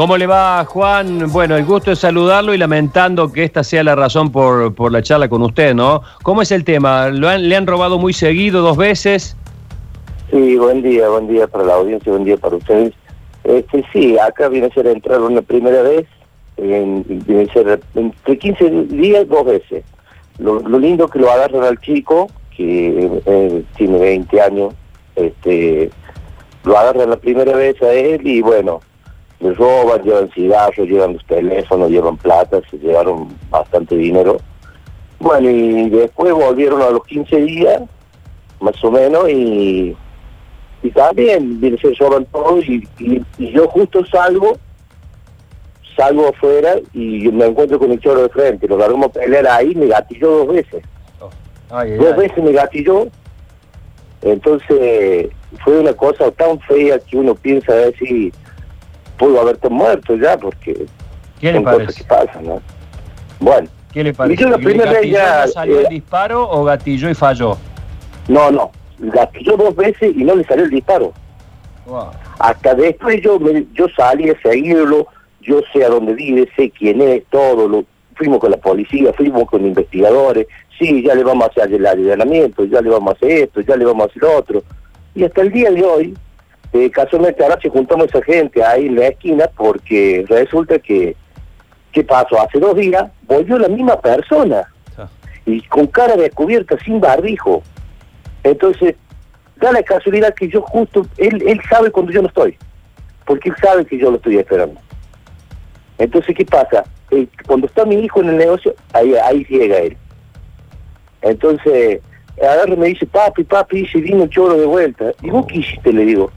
¿Cómo le va, Juan? Bueno, el gusto es saludarlo y lamentando que esta sea la razón por, por la charla con usted, ¿no? ¿Cómo es el tema? ¿Lo han- ¿Le han robado muy seguido, dos veces? Sí, buen día, buen día para la audiencia, buen día para ustedes. Este, sí, acá viene a ser entrar una primera vez, en, viene a ser entre 15 días, dos veces. Lo, lo lindo que lo agarran al chico, que eh, tiene 20 años, este, lo agarran la primera vez a él y bueno, le roban, llevan cigarros, llevan los teléfonos, llevan plata, se llevaron bastante dinero. Bueno, y después volvieron a los 15 días, más o menos, y, y también se roban todo y, y- y yo justo salgo, salgo afuera y me encuentro con el choro de frente, lo largamos a pelear ahí, me gatilló dos veces, ay, dos ay. veces me gatilló, entonces fue una cosa tan fea que uno piensa si pudo haberte muerto ya, porque ¿Qué le son cosas parece? que pasan, ¿no? Bueno, ¿Qué le parece? la ¿Le primera vez gatilló, ya, no salió eh, el disparo o gatilló y falló? no, no, gatilló dos veces y no le salió el disparo. Wow. Hasta después yo me- yo salí a seguirlo, yo sé a dónde vive, sé quién es, todo, lo, fuimos con la policía, fuimos con investigadores, sí, ya le vamos a hacer el allanamiento, ya le vamos a hacer esto, ya le vamos a hacer lo otro. Y hasta el día de hoy, eh, casualmente ahora se juntamos esa gente ahí en la esquina porque resulta que, ¿qué pasó? Hace dos días volvió la misma persona Ah. y con cara descubierta, sin barbijo. Entonces, da la casualidad que yo justo, él, él sabe cuando yo no estoy, porque él sabe que yo lo estoy esperando. Entonces, ¿qué pasa? Eh, cuando está mi hijo en el negocio, ahí, ahí llega él. Entonces, agarra me dice, papi, papi, dice, vino el choro de vuelta. ¿Y vos qué hiciste? Le digo.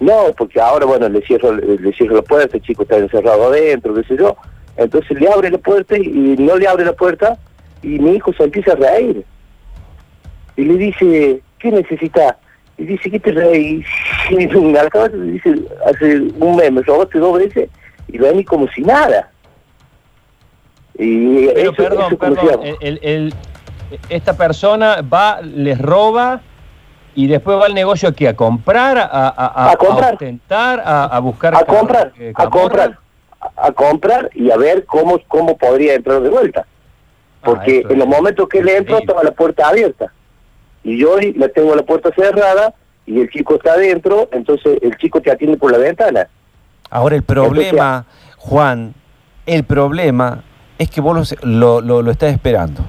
No, porque ahora, bueno, le cierro, le cierro la puerta, el chico está encerrado adentro, qué sé yo. Entonces le abre la puerta y, no le abre la puerta y mi hijo se empieza a reír. Y le dice, ¿qué necesitas? Y dice, ¿qué te reís? Y me acabas de dice, hace un mes me robaste dos veces y vení como si nada. Y Pero eso, perdón, eso el- el- esta persona va, les roba y después va al negocio aquí a comprar, a, a, a- A comprar. a ostentar, a, a buscar a comprar, eh, a camorra. comprar, a, comprar y a ver cómo cómo podría entrar de vuelta. Porque Ah, eso en los momentos que él entró increíble. estaba la puerta abierta. Y yo hoy le tengo la puerta cerrada y el chico está adentro, entonces el chico te atiende por la ventana. Ahora el problema, Juan, el problema es que vos lo, lo, lo- lo estás esperando.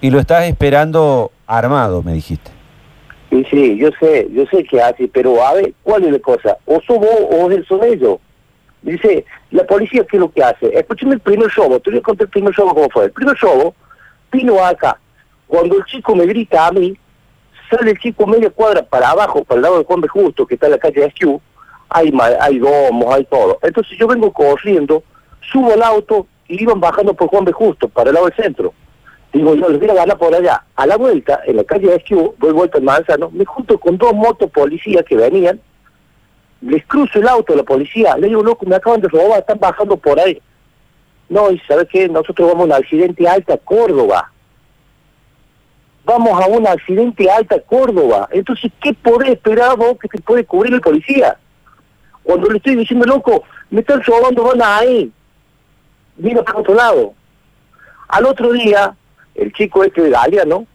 Y lo estás esperando armado, me dijiste. Y sí, yo sé, yo sé que hace, pero a ver, ¿cuál es la cosa? O sos vos o son ellos. Dice, la policía, ¿qué es lo que hace? Escúchame el primer robo, te voy a contar el primer robo cómo fue. El primer robo vino acá. Cuando el chico me grita a mí, sale el chico media cuadra para abajo, para el lado de Juan B. Justo, que está en la calle SQ, hay, hay domos, hay todo. Entonces yo vengo corriendo, subo al auto y iban bajando por Juan B. Justo, para el lado del centro. Digo, yo les voy a ganar por allá. A la vuelta, en la calle SQ, voy vuelta en Manzano, me junto con dos motos policías que venían, les cruzo el auto a la policía, le digo, loco, me acaban de robar, están bajando por ahí. No, y ¿sabes qué? Nosotros vamos a un accidente alta Córdoba. Vamos a un accidente alta Córdoba. Entonces, ¿qué podés esperar vos que te puede cubrir el policía? Cuando le estoy diciendo, loco, me están robando, van ahí. Mira para otro lado. Al otro día, el chico este de Galeano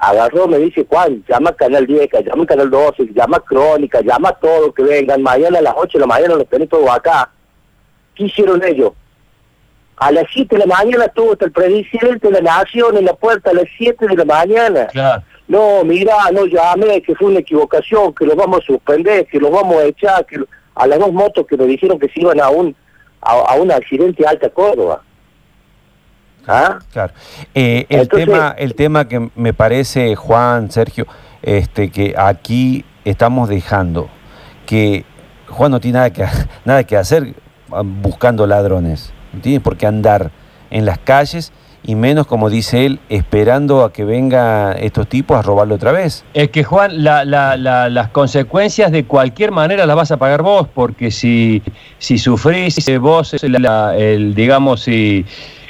agarró, me dice, Juan, llama Canal 10, llama Canal 12, llama Crónica, llama a todo que vengan, mañana a las 8 de la mañana los tenés todos acá. ¿Qué hicieron ellos? A las 7 de la mañana estuvo hasta el presidente de la Nación en la puerta a las 7 de la mañana. Claro. No, mira, no llame, que fue una equivocación, que los vamos a suspender, que los vamos a echar, que a las dos motos que me dijeron que se iban a un a, a un accidente Alta Córdoba. ¿Ah? Claro. Eh, el, Entonces- tema, el tema que me parece, Juan, Sergio, este, que aquí estamos dejando que Juan no tiene nada que, nada que hacer ah, buscando ladrones. No tiene por qué andar en las calles y menos, como dice él, esperando a que vengan estos tipos a robarlo otra vez. Es que Juan, la- la- la- las consecuencias de cualquier manera las vas a pagar vos, porque si, si sufrís, eh, vos, el, digamos, si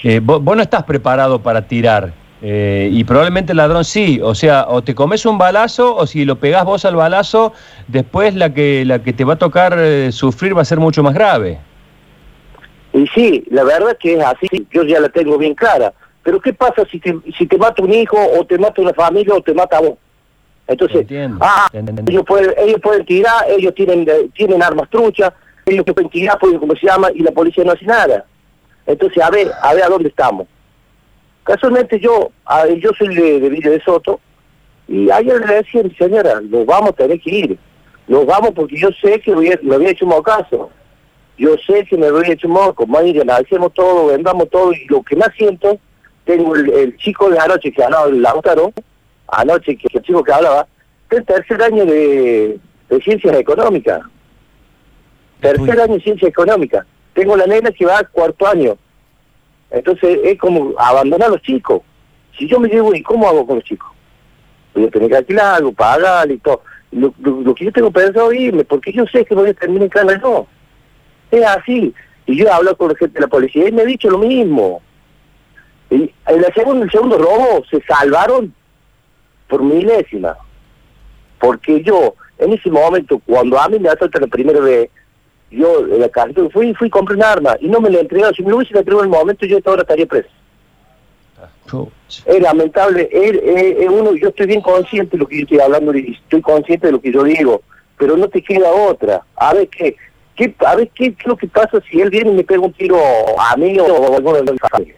eh, vos, vos no estás preparado para tirar. eh, y probablemente el ladrón sí, o sea, o te comes un balazo, o si lo pegás vos al balazo, después la que, la que te va a tocar eh, sufrir va a ser mucho más grave. Y sí, la verdad que es así, yo ya la tengo bien clara. Pero ¿qué pasa si te, si te mata un hijo o te mata una familia o te mata a vos? Entonces, Entiendo, ah, entiendo. ellos pueden, ellos pueden tirar, ellos tienen, eh, tienen armas truchas, ellos pueden tirar, pueden, como se llama, y la policía no hace nada. Entonces, a ver, a ver a dónde estamos. Casualmente yo, a- yo soy de, de Villa de Soto, y ayer le decía, señora, nos vamos a tener que ir. Nos vamos porque yo sé que voy a- me había hecho un mocazo. Yo sé que me había hecho un moco. Mañana analicemos todo, vendamos todo, y lo que más siento, tengo el, el chico de anoche que hablaba, el Lautaro, anoche que el chico que hablaba, el tercer año de, de ciencias económicas. Tercer año de ciencias económicas. Tengo la nena que va al cuarto año. Entonces es como abandonar a los chicos. Si yo me llevo, ¿y cómo hago con los chicos? Voy a tener que alquilar algo, pagar y todo. Lo, que yo tengo pensado irme, porque yo sé que voy a terminar en cana no. Es así. Y yo he hablado con la gente de la policía y me ha dicho lo mismo. Y en la segundo, el segundo robo se salvaron por milésima. Porque yo, en ese momento, cuando a mí me asaltan la primera vez, yo en la cárcel fui fui y compré un arma y no me la entregaron. Si me lo hubiesen entregado en el momento, yo ahora estaría preso. Pucha. Es lamentable, es, es- es uno, yo estoy bien consciente de lo que yo estoy hablando y estoy consciente de lo que yo digo, pero no te queda otra. A ver qué, qué a ver qué, es lo que pasa si él viene y me pega un tiro a mí o a alguno de familia.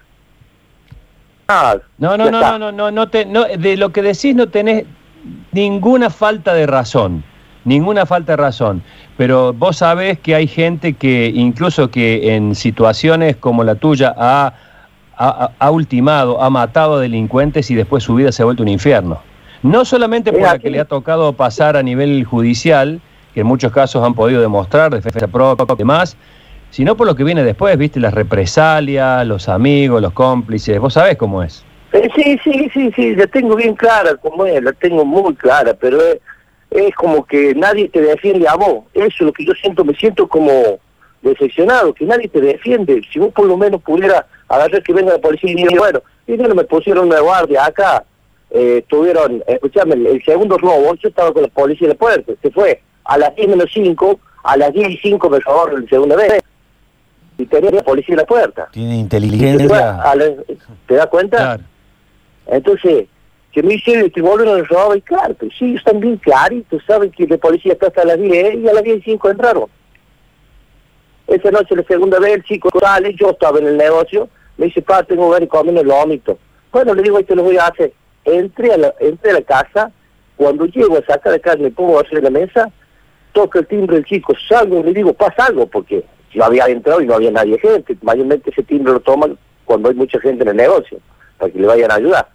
Ah, No, no, no, no, no, no, no te, no, de lo que decís no tenés ninguna falta de razón, ninguna falta de razón. Pero vos sabés que hay gente que incluso que en situaciones como la tuya ha, ha, ha ultimado, ha matado a delincuentes y después su vida se ha vuelto un infierno. No solamente por la que le ha tocado pasar a nivel judicial, que en muchos casos han podido demostrar defensa propia y demás, sino por lo que viene después, viste, las represalias, los amigos, los cómplices, vos sabés cómo es. Eh, sí, sí, sí, sí, la tengo bien clara como es, la tengo muy clara, pero es, es como que nadie te defiende a vos. Eso es lo que yo siento, me siento como decepcionado, que nadie te defiende. Si vos por lo menos pudieras agarrar que venga la policía y diga, bueno, y no me pusieron una guardia acá, eh, tuvieron, escuchame, el, el segundo robo, yo estaba con la policía en la puerta, se fue a las 10 menos 5, a las 10 y 5 me robaron la segunda vez. Y tenía la policía en la puerta. Tiene inteligencia. la- ¿Te das cuenta? Claro. Entonces, que me dice que vuelven a robar, y claro, pues sí, están bien claritos, saben que la policía está hasta las 10 y a las 10 y 5 entraron. Esa noche, la segunda vez, el chico sale, yo estaba en el negocio, me dice, pa, tengo ganas de comer el vómito. Bueno, le digo, te lo voy a hacer. Entré a la, entré a la casa, cuando llego a sacar de carne, me pongo a hacer la mesa, toca el timbre el chico, salgo y le digo, pasa algo, porque yo había entrado y no había nadie gente. Mayormente ese timbre lo toman cuando hay mucha gente en el negocio, para que le vayan a ayudar.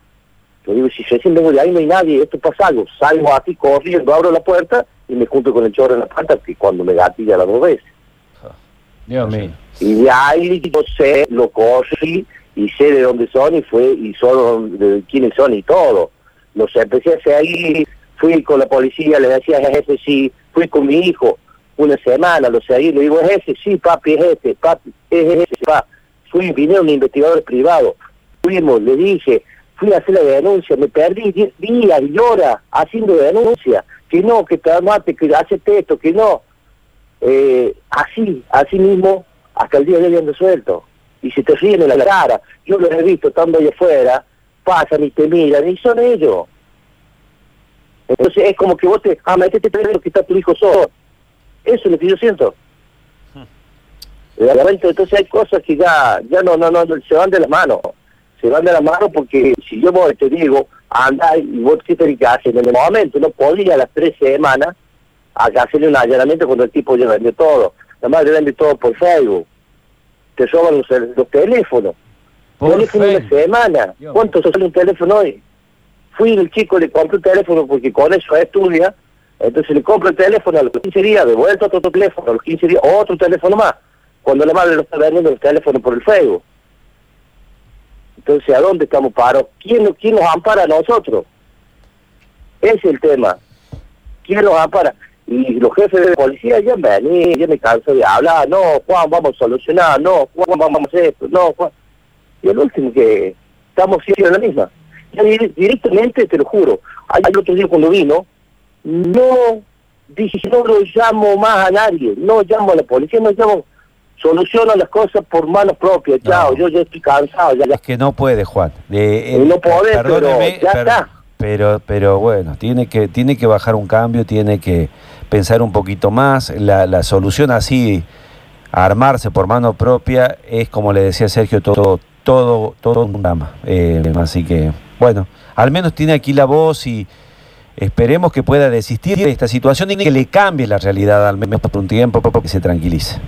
Le digo, si recién vengo de ahí no hay nadie, esto pasa algo. Salgo aquí corriendo, abro la puerta y me junto con el chorro en la puerta, que cuando me gatilla las dos veces. Dios mío. Y de ahí yo sé, lo corrí y sé de dónde son y fue y son de quiénes son y todo. Los empecé a seguir, fui con la policía, le decía es ese sí, fui con mi hijo una semana, lo seguí, le digo es ese, sí papi es este, papi es ese, pa. Fui, vinieron investigadores privados, fuimos, le dije, fui a hacer la denuncia, me perdí 10 días y horas haciendo denuncia, que no, que te mate, que hace esto, que no eh, así, así mismo, hasta el día de hoy ando suelto. Y se te ríen en la cara. Yo los he visto estando ahí afuera, pasan y te miran, y son ellos. Entonces es como que vos te, ah, metete lo que está tu hijo solo. Eso es lo que yo siento. Realmente, entonces hay cosas que ya, ya no, no, no, se van de las manos. Se van de las manos porque si yo voy, te digo, anda y vos qué tenés que hacer. En el momento no podía a las tres semanas a hacerle un allanamiento cuando el tipo ya vendió todo. La madre vende todo por Facebook. Te roban los, los teléfonos. Por teléfono una semana. Dios ¿Cuánto sale un teléfono hoy? Fui el chico, le compré un teléfono porque con eso estudia. Entonces le compro el teléfono a los 15 días, de vuelta otro teléfono, a los 15 días otro teléfono más. Cuando la madre lo está vendiendo el teléfono por el Facebook. Entonces, ¿a dónde estamos parados? ¿Quién, ¿Quién nos ampara a nosotros? Ese es el tema. ¿Quién nos ampara? Y los jefes de policía ya me vení, ya me canso de hablar, no, Juan, vamos a solucionar, no, Juan, vamos a hacer esto, no, Juan. Y el último que estamos siendo la misma. Directamente, te lo juro, el otro día cuando vino, no dije, no lo llamo más a nadie, no llamo a la policía, no llamo, soluciona las cosas por manos propias. No. Chao, yo ya estoy cansado. Ya, Es que no puede, Juan. De- Y no puede, pero ya está. Pero, pero bueno, tiene que, tiene que bajar un cambio, tiene que pensar un poquito más. La, la solución así, armarse por mano propia, es como le decía Sergio, todo, todo, todo un drama. Eh, así que, bueno, al menos tiene aquí la voz y esperemos que pueda desistir de esta situación y que le cambie la realidad al menos por un tiempo, para que se tranquilice.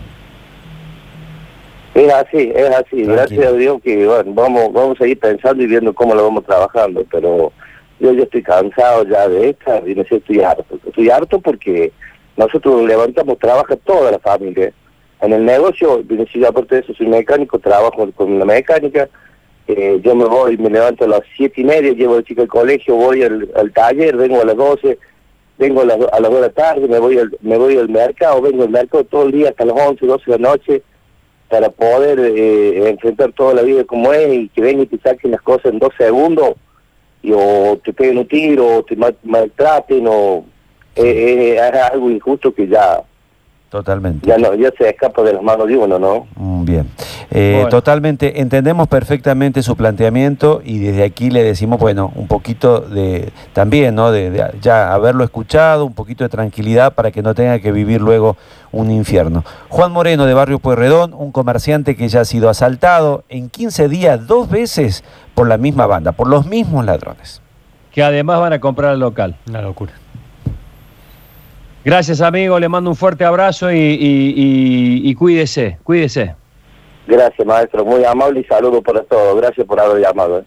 Es así, es así. Tranquilo. Gracias a Dios que bueno, vamos, vamos a ir pensando y viendo cómo lo vamos trabajando, pero yo ya estoy cansado ya de esta y no sé, estoy harto. Estoy harto porque nosotros levantamos, trabaja toda la familia. En el negocio, yo aparte de eso soy mecánico, trabajo con la mecánica, eh, yo me voy, me levanto a las siete y media, llevo al chico al colegio, voy al, al taller, vengo a las doce, vengo a las, a las dos de la tarde, me voy al, me voy al mercado, vengo al mercado todo el día hasta las once, doce de la noche, para poder eh, enfrentar toda la vida como es y que vengan y te saquen las cosas en dos segundos y o te peguen un tiro o te ma- maltraten o eh, eh, es algo injusto que ya Totalmente. ya no ya se escapa de las manos de uno no Mm, Bien, Eh, Bueno. totalmente, entendemos perfectamente su planteamiento y desde aquí le decimos, bueno, un poquito de, también, ¿no? De, de ya haberlo escuchado, un poquito de tranquilidad para que no tenga que vivir luego un infierno. Juan Moreno de Barrio Pueyrredón, un comerciante que ya ha sido asaltado en 15 días dos veces por la misma banda, por los mismos ladrones. Que además van a comprar al local. Una locura. Gracias, amigo. Le mando un fuerte abrazo y, y- y- y cuídese, cuídese. gracias maestro muy amable y saludo para todos gracias por haber llamado ¿eh?